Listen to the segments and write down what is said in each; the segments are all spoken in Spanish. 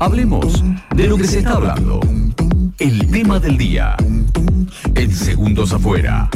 Hablemos de lo que se está hablando. El tema del día. En segundos afuera.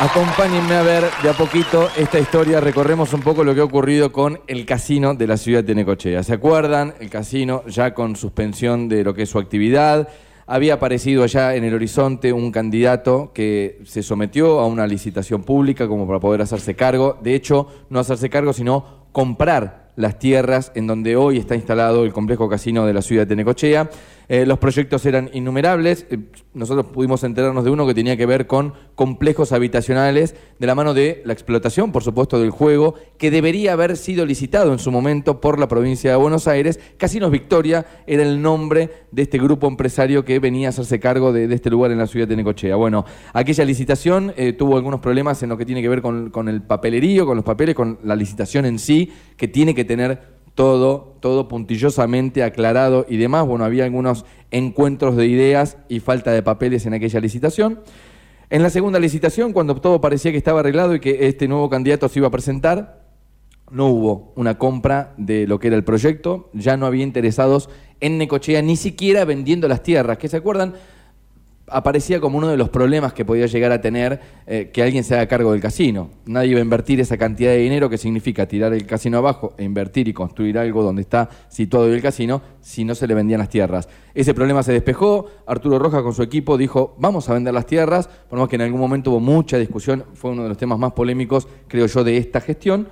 Acompáñenme a ver de a poquito esta historia. Recorremos un poco lo que ha ocurrido con el casino de la ciudad de Necochea. ¿Se acuerdan? El casino ya con suspensión de lo que es su actividad. Había aparecido allá en el horizonte un candidato que se sometió a una licitación pública como para poder hacerse cargo. De hecho, no hacerse cargo, sino comprar las tierras en donde hoy está instalado el complejo casino de la ciudad de Necochea. Eh, los proyectos eran innumerables. Eh, nosotros pudimos enterarnos de uno que tenía que ver con complejos habitacionales de la mano de la explotación, por supuesto, del juego, que debería haber sido licitado en su momento por la provincia de Buenos Aires. Casinos Victoria era el nombre de este grupo empresario que venía a hacerse cargo de, este lugar en la ciudad de Necochea. Bueno, aquella licitación eh, tuvo algunos problemas en lo que tiene que ver con, con el papelerío, con los papeles, con la licitación en sí, que tiene que tener todo, todo puntillosamente aclarado y demás. Bueno, había algunos encuentros de ideas y falta de papeles en aquella licitación. En la segunda licitación, cuando todo parecía que estaba arreglado y que este nuevo candidato se iba a presentar, no hubo una compra de lo que era el proyecto, ya no había interesados en Necochea, ni siquiera vendiendo las tierras, que se acuerdan, aparecía como uno de los problemas que podía llegar a tener eh, que alguien se haga cargo del casino. Nadie iba a invertir esa cantidad de dinero que significa tirar el casino abajo e invertir y construir algo donde está situado el casino si no se le vendían las tierras. Ese problema se despejó, Arturo Rojas con su equipo dijo, vamos a vender las tierras, por más que en algún momento hubo mucha discusión, fue uno de los temas más polémicos, creo yo, de esta gestión.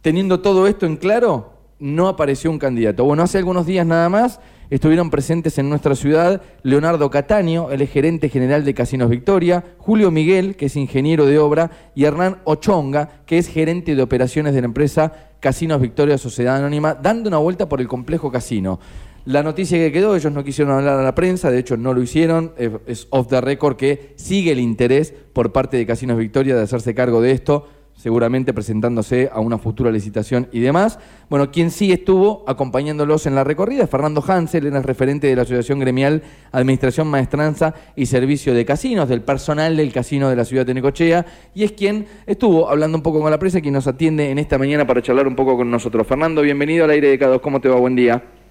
Teniendo todo esto en claro, no apareció un candidato. Bueno, hace algunos días nada más estuvieron presentes en nuestra ciudad Leonardo Cataño, el gerente general de Casinos Victoria, Julio Miguel, que es ingeniero de obra, y Hernán Ochonga, que es gerente de operaciones de la empresa Casinos Victoria Sociedad Anónima, dando una vuelta por el complejo casino. La noticia que quedó, ellos no quisieron hablar a la prensa, de hecho no lo hicieron, es off the record que sigue el interés por parte de Casinos Victoria de hacerse cargo de esto seguramente presentándose a una futura licitación y demás. Bueno, quien sí estuvo acompañándolos en la recorrida es Fernando Hansel, él es referente de la Asociación Gremial Administración, Maestranza y Servicio de Casinos, del personal del casino de la ciudad de Necochea, y es quien estuvo hablando un poco con la prensa, quien nos atiende en esta mañana para charlar un poco con nosotros. Fernando, bienvenido al aire de K2, ¿cómo te va? Buen día.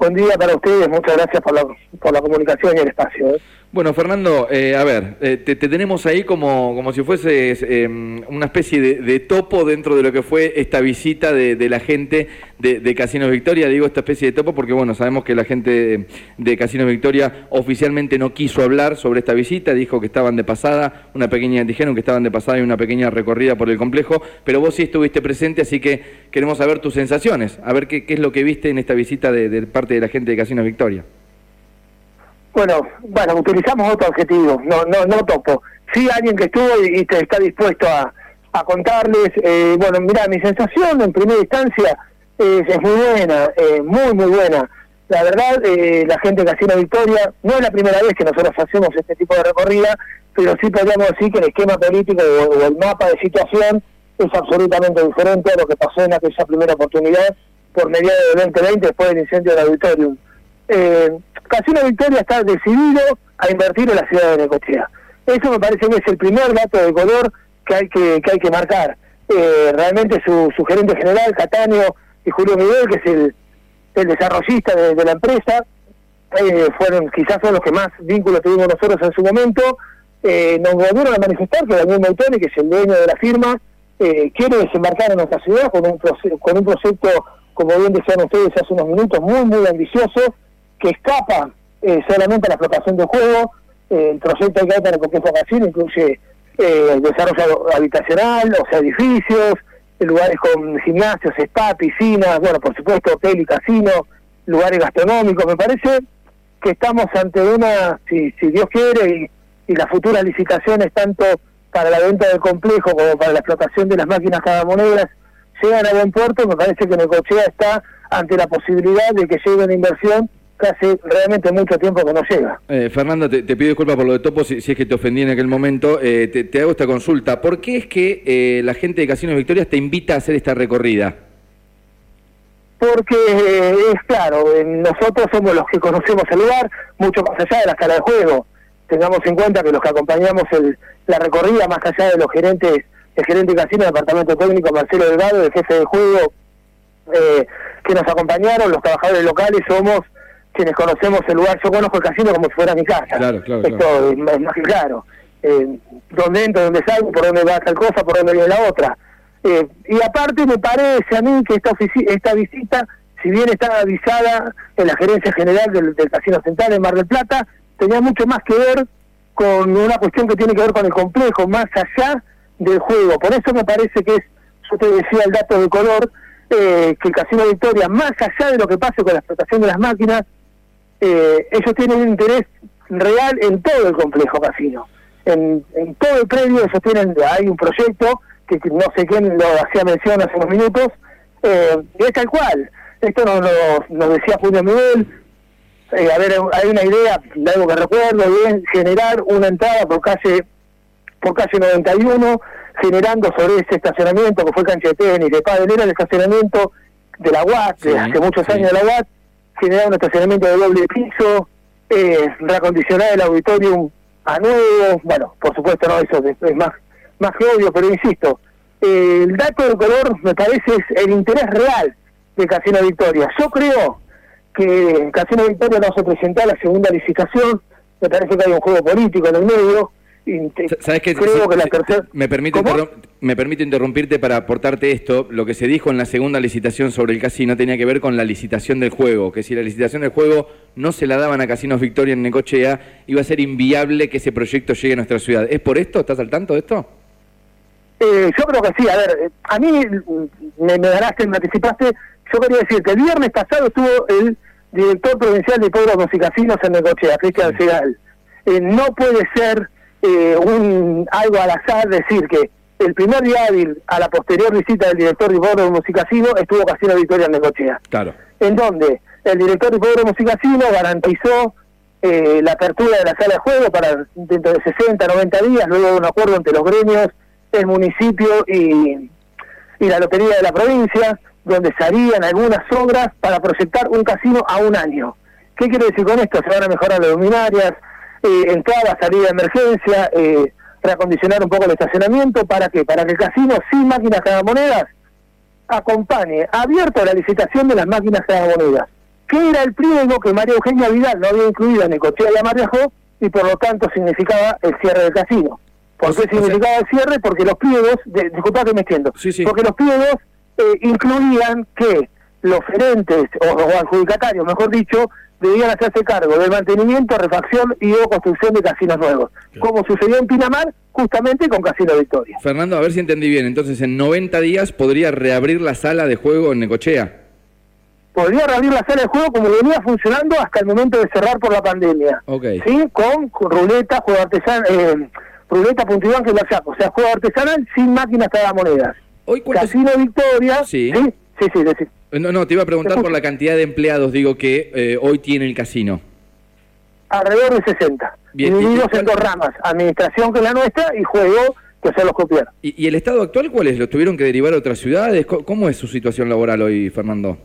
Buen día para ustedes, muchas gracias por la, por la comunicación y el espacio. ¿eh? Bueno, Fernando, eh, a ver, eh, te, tenemos ahí como, como si fuese em, una especie de, topo dentro de lo que fue esta visita de, la gente de, de, Casinos Victoria. Digo esta especie de topo porque, bueno, sabemos que la gente de, Casinos Victoria oficialmente no quiso hablar sobre esta visita, dijo que estaban de pasada, una pequeña, dijeron que estaban de pasada y una pequeña recorrida por el complejo, pero vos sí estuviste presente, así que queremos saber tus sensaciones, a ver qué, qué es lo que viste en esta visita de parte de la gente de Casinos Victoria. Bueno, bueno, utilizamos otro objetivo, no, no, no topo. Sí, alguien que estuvo y, está dispuesto a, a contarles. Eh, bueno, mira, mi sensación en primera instancia es, muy buena, eh, muy, muy buena. La verdad, eh, la gente de Casino Victoria, no es la primera vez que nosotros hacemos este tipo de recorrida, pero sí podríamos decir que el esquema político o, el mapa de situación es absolutamente diferente a lo que pasó en aquella primera oportunidad por mediados de 2020 después del incendio del auditorium. Eh, Casino Victoria está decidido a invertir en la ciudad de Necochea. Eso me parece que es el primer dato de color que hay que, que, hay que marcar. Eh, realmente su, su, gerente general, Catania y Julio Miguel, que es el, el desarrollista de, la empresa, eh, fueron quizás son los que más vínculos tuvimos nosotros en su momento, eh, nos volvieron a manifestar que Daniel Mautoni, que es el dueño de la firma, quiere desembarcar en nuestra ciudad con un, con un proyecto, como bien decían ustedes hace unos minutos, muy, muy ambicioso, que escapa eh, solamente a la explotación de juego. Eh, el proyecto que hay para complejo casino incluye eh, desarrollo habitacional, o sea, edificios, lugares con gimnasios, spa, piscinas, bueno, por supuesto, hotel y casino, lugares gastronómicos. Me parece que estamos ante una, si, si Dios quiere, y, las futuras licitaciones, tanto para la venta del complejo como para la explotación de las máquinas cagamonedas, llegan a buen puerto. Me parece que Necochea está ante la posibilidad de que llegue una inversión hace realmente mucho tiempo que no llega. Eh, Fernando, te, pido disculpas por lo de Topo, si, es que te ofendí en aquel momento. Eh, te, hago esta consulta. ¿Por qué es que eh, la gente de Casinos Victorias te invita a hacer esta recorrida? Porque es claro, nosotros somos los que conocemos el lugar, mucho más allá de la escala de juego. Tengamos en cuenta que los que acompañamos el, la recorrida, más allá de los gerentes, el gerente de casino, el departamento técnico Marcelo Delgado, el jefe de juego, que que nos acompañaron, los trabajadores locales, somos quienes conocemos el lugar. Yo conozco el casino como si fuera mi casa. Claro, claro, Esto Es, más que claro. Eh, dónde entro, dónde salgo, por dónde va tal cosa, por dónde viene la otra. Eh, y aparte me parece a mí que esta, esta visita, si bien estaba avisada en la gerencia general del, del Casino Central en Mar del Plata, tenía mucho más que ver con una cuestión que tiene que ver con el complejo, más allá del juego. Por eso me parece que es, yo te decía el dato de color, eh, que el Casino Victoria, más allá de lo que pase con la explotación de las máquinas, eh, ellos tienen un interés real en todo el complejo casino. En, todo el predio ellos tienen, hay un proyecto que no sé quién lo hacía mención hace unos minutos, eh, y es tal cual. Esto nos, nos, decía Julio Miguel, eh, a ver, hay una idea, de algo que recuerdo, bien, generar una entrada por calle por calle 91, generando sobre ese estacionamiento que fue cancha de tenis, de padre, era el estacionamiento de la UAT, de hace muchos años de la UAT, generar un estacionamiento de doble piso, eh, reacondicionar el auditorium a nuevo, bueno, por supuesto no, eso es, más, más que obvio, pero insisto, eh, el dato de color me parece es el interés real de Casino Victoria. Yo creo que Casino Victoria no se presentó a la segunda licitación, me parece que hay un juego político en el medio, ¿Sabes qué? Creo que la tercera... Me permito, me permito interrumpirte para aportarte esto. Lo que se dijo en la segunda licitación sobre el casino tenía que ver con la licitación del juego, que si la licitación del juego no se la daban a Casinos Victoria en Necochea, iba a ser inviable que ese proyecto llegue a nuestra ciudad. ¿Es por esto? ¿Estás al tanto de esto? Eh, yo creo que sí. A ver, a mí me, me ganaste, me anticipaste. Yo quería decir que el viernes pasado estuvo el director provincial de Pueblos y Casinos en Necochea, Cristian Segal. Eh, no puede ser eh, un algo al azar decir que el primer día hábil a la posterior visita del director de Hipódromo Musicasino estuvo Casino Victoria en Necochea. Claro. En donde el director de Hipódromo Musicasino garantizó eh, la apertura de la sala de juego para dentro de 60, 90 días, luego de un acuerdo entre los gremios, el municipio y, y la lotería de la provincia, donde se harían algunas obras para proyectar un casino a un año. ¿Qué quiere decir con esto? Se van a mejorar las luminarias, eh, entrada, salida de emergencia, eh, reacondicionar un poco el estacionamiento, ¿para qué? Para que el casino sin máquinas monedas acompañe abierto la licitación de las máquinas monedas que era el pliego que María Eugenia Vidal no había incluido en el coche de la Marriajó y por lo tanto significaba el cierre del casino. ¿Por qué significaba el cierre? Porque los pliegos, de, disculpa que me entiendo, porque los pliegos eh, incluían que los gerentes o, o adjudicatarios, mejor dicho, debían hacerse cargo del mantenimiento, refacción y o construcción de casinos nuevos, como sucedió en Pinamar, justamente con Casino Victoria. Fernando, a ver si entendí bien, entonces en 90 días podría reabrir la sala de juego en Necochea. Podría reabrir la sala de juego como venía funcionando hasta el momento de cerrar por la pandemia. ¿Sí? Con, ruleta, juego artesanal, eh, ruleta, lo saco. O sea, juego artesanal sin máquinas cada monedas. Hoy, Casino Victoria. Sí. Sí, sí, sí, no, no, te iba a preguntar por la cantidad de empleados, digo, que eh, hoy tiene el casino. Alrededor de 60. Bien, divididos en dos ramas, administración que es la nuestra y juego que son los copiar. ¿Y, el estado actual cuál es? ¿Lo tuvieron que derivar a otras ciudades? ¿Cómo es su situación laboral hoy, Fernando?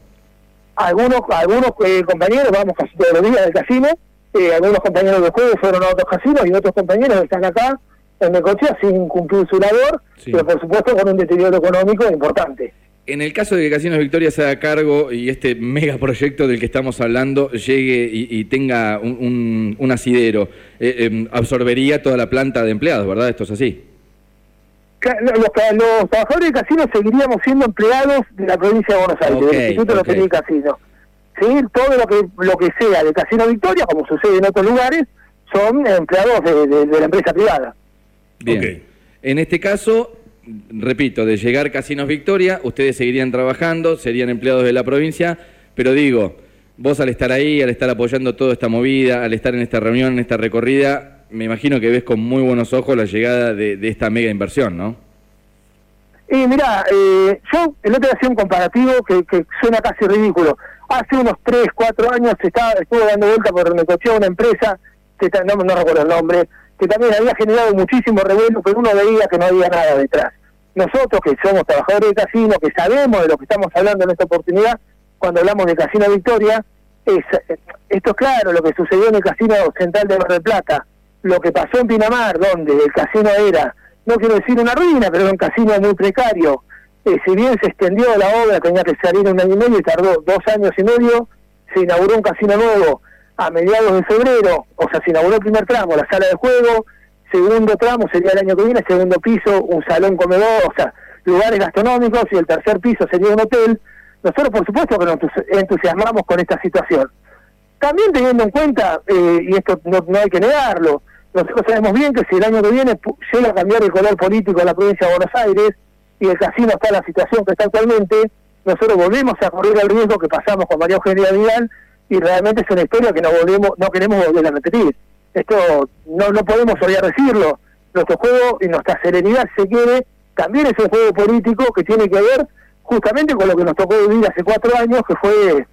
Algunos algunos eh, compañeros, vamos casi todos los días del casino, eh, algunos compañeros de juego fueron a otros casinos y otros compañeros están acá en Necochea sin cumplir su labor, pero por supuesto con un deterioro económico importante. En el caso de que Casinos Victoria se haga cargo y este megaproyecto del que estamos hablando llegue y, tenga un, asidero, eh, em, absorbería toda la planta de empleados, ¿verdad? Esto es así. Los, trabajadores de casinos seguiríamos siendo empleados de la provincia de Buenos Aires, del Instituto de de Casino. ¿Sí? Todo lo que lo que sea de Casino Victoria, como sucede en otros lugares, son empleados de, la empresa privada. Bien. En este caso, repito, de llegar Casinos Victoria, ustedes seguirían trabajando, serían empleados de la provincia, pero digo, vos al estar ahí, al estar apoyando toda esta movida, al estar en esta reunión, en esta recorrida, me imagino que ves con muy buenos ojos la llegada de, esta mega inversión, ¿no? Y mira, eh, yo el otro día hacía un comparativo que, suena casi ridículo. Hace unos 3, 4 años estaba, estuve dando vuelta por Necochea una empresa, que no, no recuerdo el nombre, que también había generado muchísimo revuelo, pero uno veía que no había nada detrás. Nosotros que somos trabajadores de casino, que sabemos de lo que estamos hablando en esta oportunidad, cuando hablamos de Casino Victoria, es, esto es claro, lo que sucedió en el Casino Central de Mar del Plata, lo que pasó en Pinamar, donde el casino era, no quiero decir una ruina, pero era un casino muy precario, eh, si bien se extendió la obra, tenía que salir un año y medio y tardó dos años y medio, se inauguró un casino nuevo a mediados de febrero, o sea, se inauguró el primer tramo, la sala de juego, segundo tramo sería el año que viene, segundo piso, un salón comedor, o sea, lugares gastronómicos y el tercer piso sería un hotel. Nosotros, por supuesto, que nos entusiasmamos con esta situación. También teniendo en cuenta, eh, y esto no, hay que negarlo, nosotros sabemos bien que si el año que viene llega a cambiar el color político en la provincia de Buenos Aires y el casino está en la situación que está actualmente, nosotros volvemos a correr el riesgo que pasamos con María Eugenia Vidal y realmente es una historia que no volvemos, no queremos volver a repetir. Esto no, no podemos olvidar decirlo. Nuestro juego y nuestra serenidad, se quiere, también es un juego político que tiene que ver justamente con lo que nos tocó vivir hace cuatro años, que fue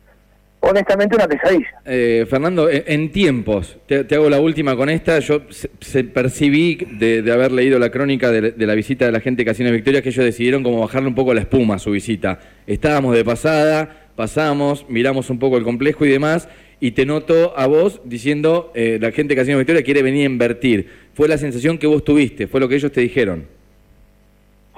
honestamente una pesadilla. Eh, Fernando, en, tiempos, te, hago la última con esta, yo se, percibí de, haber leído la crónica de, la visita de la gente de Casino Victoria que ellos decidieron como bajarle un poco la espuma a su visita. Estábamos de pasada, pasamos, miramos un poco el complejo y demás, y te noto a vos diciendo, eh, la gente de Casino Victoria quiere venir a invertir. Fue la sensación que vos tuviste, fue lo que ellos te dijeron.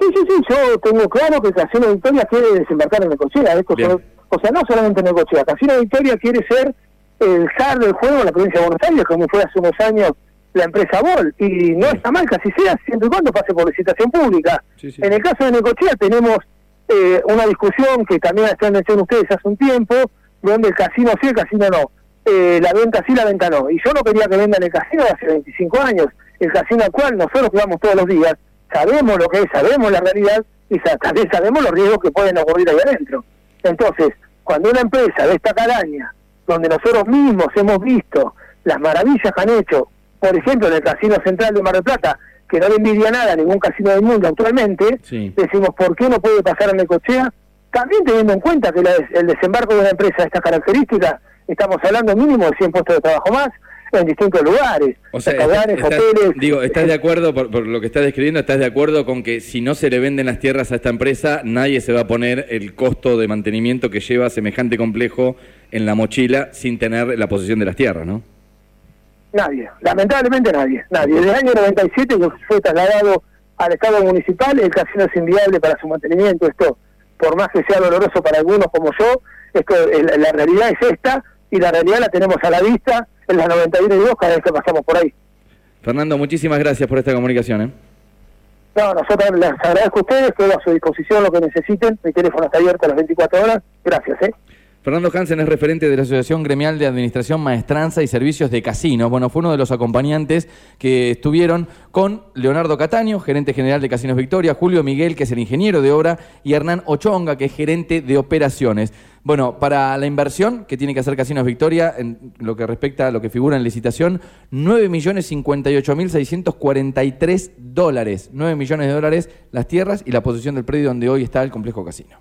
Sí, sí, sí, yo tengo claro que Casino Victoria quiere desembarcar en Necochea. Esto o sea, no solamente en Necochea. Casino Victoria quiere ser el zar del juego en la provincia de Buenos Aires, como fue hace unos años la empresa Bol. Y no está mal que así sea, siempre y cuando pase por licitación pública. En el caso de Necochea tenemos eh, una discusión que también están mencionando ustedes hace un tiempo, donde el casino sí, el casino no. Eh, la venta sí, la venta no. Y yo no quería que vendan el casino hace 25 años. El casino al cual nosotros jugamos todos los días, sabemos lo que es, sabemos la realidad y también sabemos los riesgos que pueden ocurrir ahí adentro. Entonces, cuando una empresa de esta calaña, donde nosotros mismos hemos visto las maravillas que han hecho, por ejemplo, en el Casino Central de Mar del Plata, que no le envidia nada a ningún casino del mundo actualmente, decimos, ¿por qué no puede pasar en Necochea? También teniendo en cuenta que el desembarco de una empresa de estas características, estamos hablando mínimo de 100 puestos de trabajo más, en distintos lugares, o sea, hoteles. Digo, ¿estás de acuerdo, por, lo que estás describiendo, estás de acuerdo con que si no se le venden las tierras a esta empresa, nadie se va a poner el costo de mantenimiento que lleva semejante complejo en la mochila sin tener la posesión de las tierras, ¿no? Nadie, lamentablemente nadie, nadie. Desde el año 97 que fue trasladado al Estado municipal, el casino es inviable para su mantenimiento. Esto, por más que sea doloroso para algunos como yo, esto, la realidad es esta y la realidad la tenemos a la vista en las 91 y 2 cada vez que pasamos por ahí. Fernando, muchísimas gracias por esta comunicación. ¿eh? No, nosotros les agradezco a ustedes, quedo a su disposición lo que necesiten. Mi teléfono está abierto a las 24 horas. Gracias. ¿eh? Fernando Hansen es referente de la Asociación Gremial de Administración, Maestranza y Servicios de Casinos. Bueno, fue uno de los acompañantes que estuvieron con Leonardo Cataño, gerente general de Casinos Victoria, Julio Miguel, que es el ingeniero de obra, y Hernán Ochonga, que es gerente de operaciones. Bueno, para la inversión que tiene que hacer Casinos Victoria, en lo que respecta a lo que figura en licitación, 9.058.643 dólares. 9 millones de dólares las tierras y la posición del predio donde hoy está el complejo casino.